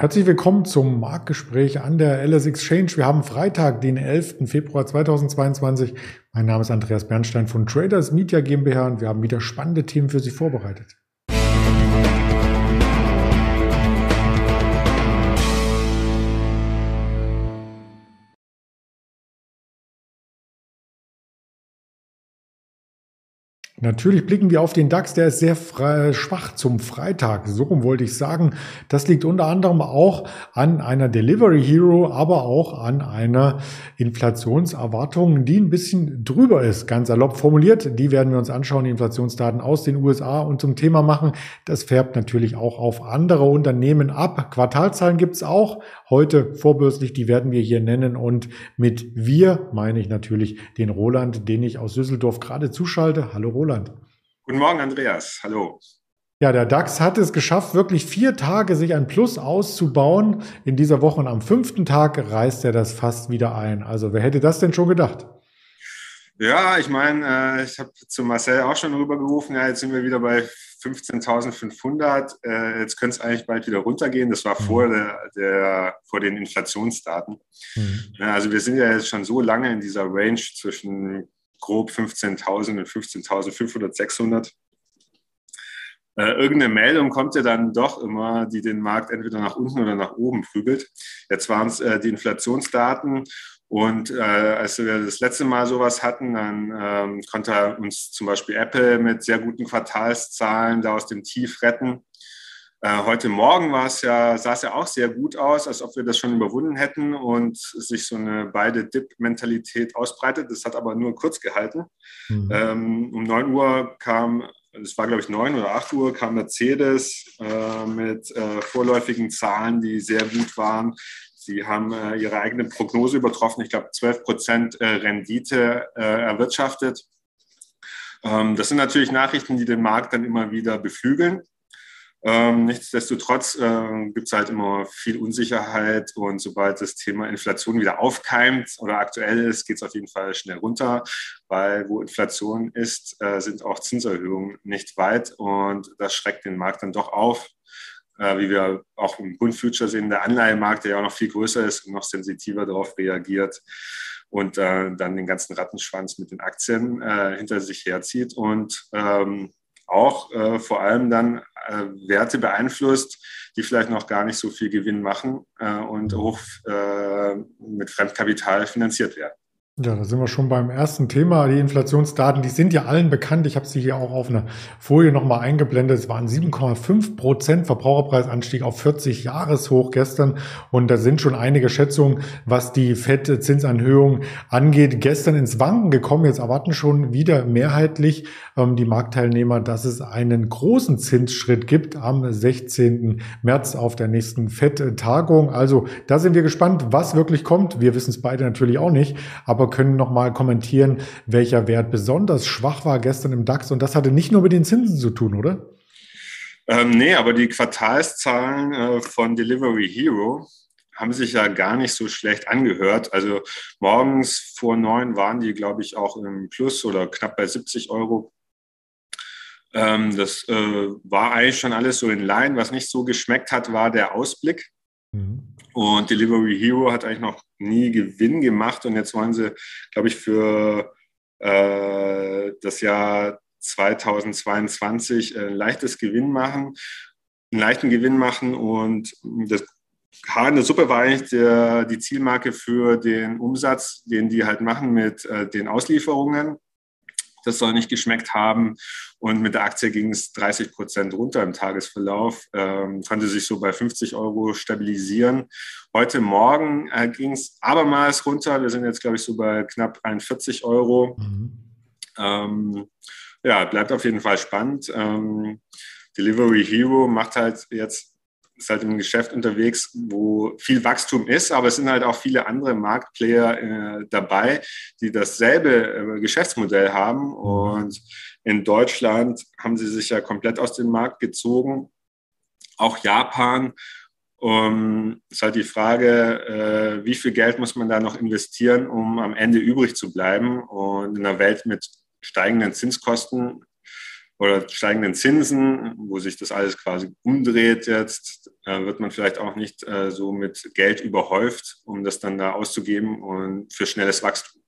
Herzlich willkommen zum Marktgespräch an der LS Exchange. Wir haben Freitag, den 11. Februar 2022. Mein Name ist Andreas Bernstein von Traders Media GmbH und wir haben wieder spannende Themen für Sie vorbereitet. Natürlich blicken wir auf den DAX, der ist sehr schwach zum Freitag. So rum wollte ich sagen. Das liegt unter anderem auch an einer Delivery Hero, aber auch an einer Inflationserwartung, die ein bisschen drüber ist. Ganz salopp formuliert. Die werden wir uns anschauen, die Inflationsdaten aus den USA und zum Thema machen. Das färbt natürlich auch auf andere Unternehmen ab. Quartalzahlen gibt's auch heute vorbörslich. Die werden wir hier nennen. Und mit wir meine ich natürlich den Roland, den ich aus Düsseldorf gerade zuschalte. Hallo Roland. Roland. Guten Morgen, Andreas. Hallo. Ja, der DAX hat es geschafft, wirklich vier Tage sich ein Plus auszubauen in dieser Woche. Und am fünften Tag reißt er das fast wieder ein. Also wer hätte das denn schon gedacht? Ja, ich meine, äh, ich habe zu Marcel auch schon rübergerufen. Ja, jetzt sind wir wieder bei 15.500. Äh, jetzt könnte es eigentlich bald wieder runtergehen. Das war mhm. vor, der, der, vor den Inflationsdaten. Mhm. Also wir sind ja jetzt schon so lange in dieser Range zwischen grob 15.000 und 15.500, 600. Äh, irgendeine Meldung kommt ja dann doch immer, die den Markt entweder nach unten oder nach oben prügelt. Jetzt waren es äh, die Inflationsdaten und äh, als wir das letzte Mal sowas hatten, dann ähm, konnte uns zum Beispiel Apple mit sehr guten Quartalszahlen da aus dem Tief retten. Äh, heute Morgen war es ja, sah es ja auch sehr gut aus, als ob wir das schon überwunden hätten und sich so eine beide Dip-Mentalität ausbreitet. Das hat aber nur kurz gehalten. Mhm. Ähm, um 9 Uhr kam, es war glaube ich 9 oder 8 Uhr, kam Mercedes äh, mit äh, vorläufigen Zahlen, die sehr gut waren. Sie haben ihre eigene Prognose übertroffen. Ich glaube, 12 Prozent Rendite erwirtschaftet. Ähm, das sind natürlich Nachrichten, die den Markt dann immer wieder beflügeln. Ähm, nichtsdestotrotz äh, gibt es halt immer viel Unsicherheit und sobald das Thema Inflation wieder aufkeimt oder aktuell ist, geht es auf jeden Fall schnell runter, weil wo Inflation ist, äh, sind auch Zinserhöhungen nicht weit und das schreckt den Markt dann doch auf. Äh, wie wir auch im Bund Future sehen, der Anleihemarkt, der ja auch noch viel größer ist und noch sensitiver darauf reagiert und äh, dann den ganzen Rattenschwanz mit den Aktien äh, hinter sich herzieht und ähm, auch äh, vor allem dann äh, Werte beeinflusst, die vielleicht noch gar nicht so viel Gewinn machen äh, und hoch äh, mit Fremdkapital finanziert werden. Ja, da sind wir schon beim ersten Thema. Die Inflationsdaten, die sind ja allen bekannt. Ich habe sie hier auch auf einer Folie nochmal eingeblendet. Es waren 7,5 Prozent Verbraucherpreisanstieg auf 40 Jahreshoch gestern. Und da sind schon einige Schätzungen, was die FED-Zinsanhöhung angeht, gestern ins Wanken gekommen. Jetzt erwarten schon wieder mehrheitlich ähm, die Marktteilnehmer, dass es einen großen Zinsschritt gibt am 16. März auf der nächsten FED-Tagung. Also da sind wir gespannt, was wirklich kommt. Wir wissen es beide natürlich auch nicht. Aber können noch mal kommentieren, welcher Wert besonders schwach war gestern im DAX. Und das hatte nicht nur mit den Zinsen zu tun, oder? Ähm, nee, aber die Quartalszahlen äh, von Delivery Hero haben sich ja gar nicht so schlecht angehört. Also morgens vor neun waren die, glaube ich, auch im Plus oder knapp bei 70 Euro. Ähm, das äh, war eigentlich schon alles so in Line. Was nicht so geschmeckt hat, war der Ausblick. Und Delivery Hero hat eigentlich noch nie Gewinn gemacht und jetzt wollen sie, glaube ich, für äh, das Jahr 2022 ein leichtes Gewinn machen, einen leichten Gewinn machen und das Haar in der Suppe war eigentlich der, die Zielmarke für den Umsatz, den die halt machen mit äh, den Auslieferungen. Das soll nicht geschmeckt haben. Und mit der Aktie ging es 30 Prozent runter im Tagesverlauf, ähm, konnte sich so bei 50 Euro stabilisieren. Heute Morgen äh, ging es abermals runter. Wir sind jetzt, glaube ich, so bei knapp 41 Euro. Mhm. Ähm, ja, bleibt auf jeden Fall spannend. Ähm, Delivery Hero macht halt jetzt ist halt im Geschäft unterwegs, wo viel Wachstum ist, aber es sind halt auch viele andere Marktplayer äh, dabei, die dasselbe äh, Geschäftsmodell haben. Und in Deutschland haben sie sich ja komplett aus dem Markt gezogen. Auch Japan. Um, ist halt die Frage, äh, wie viel Geld muss man da noch investieren, um am Ende übrig zu bleiben? Und in einer Welt mit steigenden Zinskosten oder steigenden Zinsen, wo sich das alles quasi umdreht jetzt, äh, wird man vielleicht auch nicht äh, so mit Geld überhäuft, um das dann da auszugeben und für schnelles Wachstum.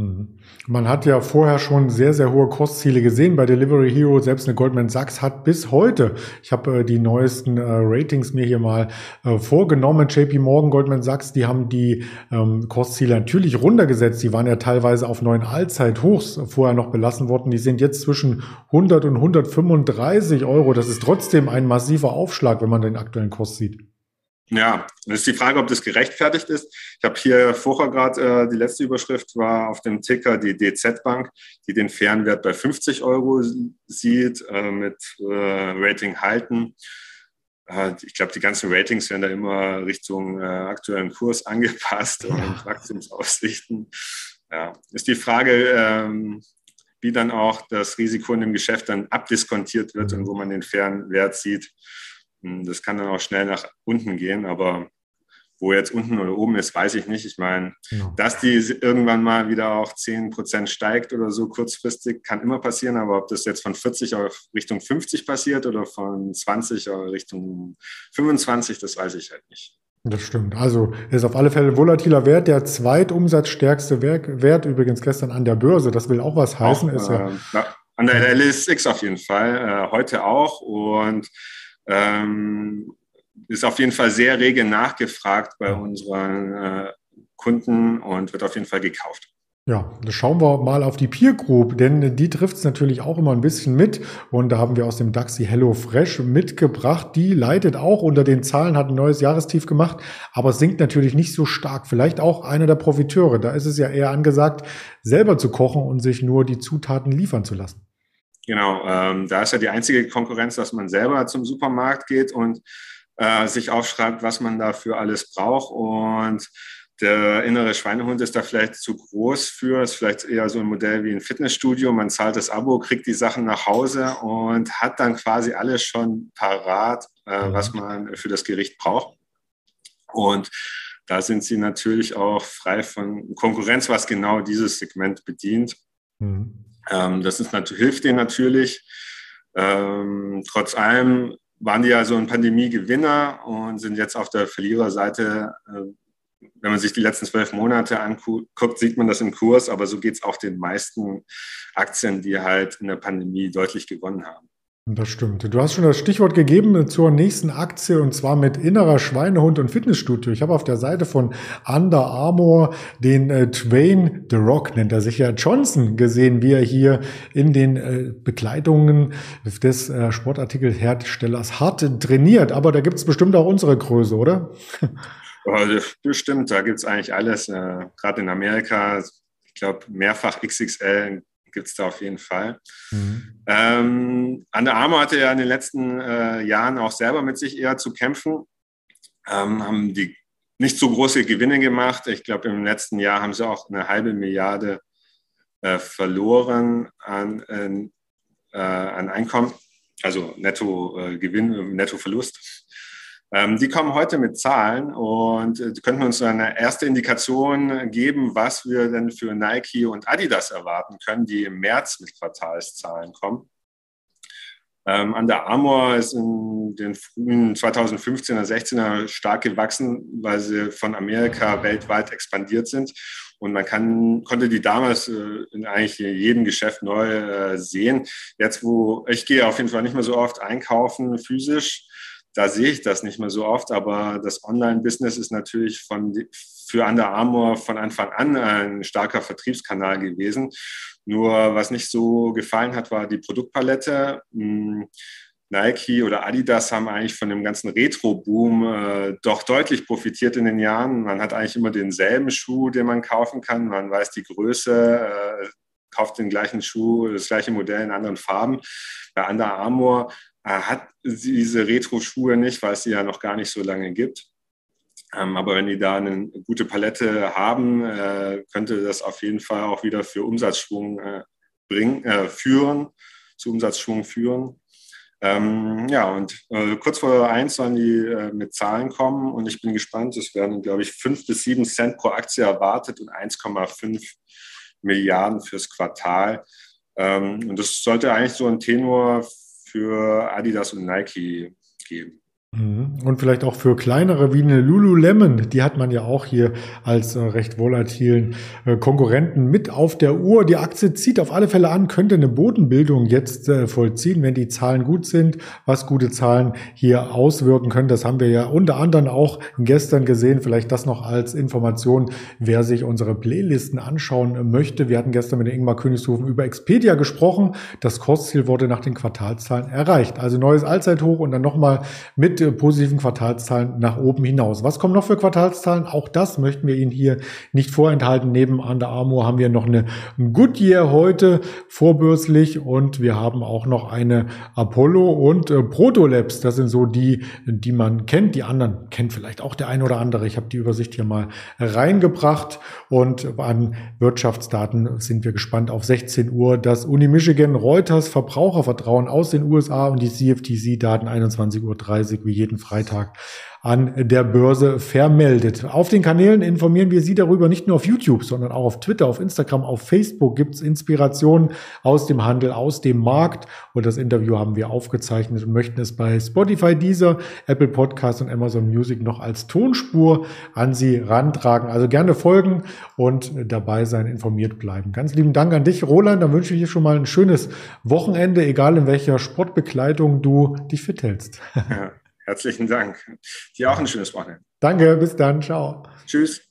Mhm. Man hat ja vorher schon sehr, sehr hohe Kostziele gesehen bei Delivery Hero. Selbst eine Goldman Sachs hat bis heute, ich habe äh, die neuesten äh, Ratings mir hier mal äh, vorgenommen, JP Morgan, Goldman Sachs, die haben die ähm, Kostziele natürlich runtergesetzt. Die waren ja teilweise auf neuen Allzeithochs vorher noch belassen worden. Die sind jetzt zwischen 100 und 135 Euro. Das ist trotzdem ein massiver Aufschlag, wenn man den aktuellen Kost sieht. Ja, das ist die Frage, ob das gerechtfertigt ist. Ich habe hier vorher gerade äh, die letzte Überschrift war auf dem Ticker die DZ Bank, die den fairen Wert bei 50 Euro sieht, äh, mit äh, Rating halten. Äh, ich glaube, die ganzen Ratings werden da immer Richtung äh, aktuellen Kurs angepasst ja. und Wachstumsaussichten. Ja, ist die Frage, ähm, wie dann auch das Risiko in dem Geschäft dann abdiskontiert wird und wo man den fairen Wert sieht. Hm, das kann dann auch schnell nach unten gehen, aber wo jetzt unten oder oben ist, weiß ich nicht. Ich meine, ja. dass die irgendwann mal wieder auch 10 Prozent steigt oder so kurzfristig, kann immer passieren. Aber ob das jetzt von 40 auf Richtung 50 passiert oder von 20 auf Richtung 25, das weiß ich halt nicht. Das stimmt. Also ist auf alle Fälle ein volatiler Wert, der zweitumsatzstärkste Wert übrigens gestern an der Börse. Das will auch was heißen. Auch, ist ja, äh, an der LSX auf jeden Fall, äh, heute auch. Und ähm, ist auf jeden Fall sehr rege nachgefragt bei unseren äh, Kunden und wird auf jeden Fall gekauft. Ja, da schauen wir mal auf die Peer Group, denn die trifft es natürlich auch immer ein bisschen mit. Und da haben wir aus dem DAX die Hello Fresh mitgebracht. Die leidet auch unter den Zahlen, hat ein neues Jahrestief gemacht, aber sinkt natürlich nicht so stark. Vielleicht auch einer der Profiteure. Da ist es ja eher angesagt, selber zu kochen und sich nur die Zutaten liefern zu lassen. Genau, ähm, da ist ja die einzige Konkurrenz, dass man selber zum Supermarkt geht und äh, sich aufschreibt, was man dafür alles braucht. Und der innere Schweinehund ist da vielleicht zu groß für. Ist vielleicht eher so ein Modell wie ein Fitnessstudio. Man zahlt das Abo, kriegt die Sachen nach Hause und hat dann quasi alles schon parat, äh, mhm. was man für das Gericht braucht. Und da sind sie natürlich auch frei von Konkurrenz, was genau dieses Segment bedient. Mhm. Ähm, das ist, hilft denen natürlich. Ähm, trotz allem waren die ja so ein Pandemie-Gewinner und sind jetzt auf der Verliererseite. Äh, wenn man sich die letzten zwölf Monate anguckt, sieht man das im Kurs, aber so geht es auch den meisten Aktien, die halt in der Pandemie deutlich gewonnen haben. Das stimmt. Du hast schon das Stichwort gegeben zur nächsten Aktie und zwar mit innerer Schweinehund und Fitnessstudio. Ich habe auf der Seite von Under Armour den äh, Twain The Rock, nennt er sich ja Johnson, gesehen, wie er hier in den äh, Bekleidungen des äh, Sportartikelherstellers hart trainiert. Aber da gibt es bestimmt auch unsere Größe, oder? Bestimmt, da gibt es eigentlich alles. Äh, Gerade in Amerika, ich glaube, mehrfach XXL gibt es da auf jeden Fall. Mhm. Ähm, Under Armour hatte ja in den letzten äh, Jahren auch selber mit sich eher zu kämpfen, ähm, haben die nicht so große Gewinne gemacht. Ich glaube, im letzten Jahr haben sie auch eine halbe Milliarde äh, verloren an, äh, an Einkommen, also Netto-Gewinn, äh, Netto-Verlust. Ähm, die kommen heute mit Zahlen und äh, könnten uns eine erste Indikation geben, was wir denn für Nike und Adidas erwarten können, die im März mit Quartalszahlen kommen. Ähm, Under Armour ist in den frühen 2015er, 16er stark gewachsen, weil sie von Amerika weltweit expandiert sind. Und man kann, konnte die damals äh, in eigentlich jedem Geschäft neu äh, sehen. Jetzt, wo ich gehe auf jeden Fall nicht mehr so oft einkaufen physisch, da sehe ich das nicht mehr so oft, aber das Online-Business ist natürlich von, für Under Armour von Anfang an ein starker Vertriebskanal gewesen. Nur was nicht so gefallen hat, war die Produktpalette. Hm, Nike oder Adidas haben eigentlich von dem ganzen Retro-Boom äh, doch deutlich profitiert in den Jahren. Man hat eigentlich immer denselben Schuh, den man kaufen kann. Man weiß die Größe, äh, kauft den gleichen Schuh, das gleiche Modell in anderen Farben. Bei Under Armour hat diese Retro-Schuhe nicht, weil es sie ja noch gar nicht so lange gibt. Ähm, aber wenn die da eine gute Palette haben, äh, könnte das auf jeden Fall auch wieder für Umsatzschwung äh, bringen, äh, führen, zu Umsatzschwung führen. Ähm, ja, und äh, kurz vor eins sollen die äh, mit Zahlen kommen und ich bin gespannt. Es werden, glaube ich, fünf bis sieben Cent pro Aktie erwartet und 1,5 Milliarden fürs Quartal. Ähm, und das sollte eigentlich so ein Tenor für Adidas und Nike geben. Mhm. Und vielleicht auch für kleinere wie eine Lululemon, die hat man ja auch hier als äh, recht volatilen äh, Konkurrenten mit auf der Uhr. Die Aktie zieht auf alle Fälle an, könnte eine Bodenbildung jetzt äh, vollziehen, wenn die Zahlen gut sind, was gute Zahlen hier auswirken können. Das haben wir ja unter anderem auch gestern gesehen. Vielleicht das noch als Information, wer sich unsere Playlisten anschauen möchte. Wir hatten gestern mit Ingmar Königshofen über Expedia gesprochen. Das Kursziel wurde nach den Quartalzahlen erreicht. Also neues Allzeithoch und dann nochmal mit positiven Quartalszahlen nach oben hinaus. Was kommen noch für Quartalszahlen? Auch das möchten wir Ihnen hier nicht vorenthalten. Neben Under Armour haben wir noch eine Goodyear heute vorbörslich und wir haben auch noch eine Apollo und äh, Protolabs. Das sind so die, die man kennt. Die anderen kennt vielleicht auch der ein oder andere. Ich habe die Übersicht hier mal reingebracht und an Wirtschaftsdaten sind wir gespannt auf 16 Uhr. Das Uni Michigan Reuters Verbrauchervertrauen aus den USA und die CFTC-Daten 21.30 Uhr wie jeden Freitag an der Börse vermeldet. Auf den Kanälen informieren wir Sie darüber nicht nur auf YouTube, sondern auch auf Twitter, auf Instagram, auf Facebook gibt es Inspirationen aus dem Handel, aus dem Markt. Und das Interview haben wir aufgezeichnet und möchten es bei Spotify, Deezer, Apple Podcasts und Amazon Music noch als Tonspur an Sie rantragen. Also gerne folgen und dabei sein, informiert bleiben. Ganz lieben Dank an dich, Roland. Dann wünsche ich dir schon mal ein schönes Wochenende, egal in welcher Sportbekleidung du dich fit hältst. Ja. Herzlichen Dank. Dir auch ein schönes Wochenende. Danke, bis dann. Ciao. Tschüss.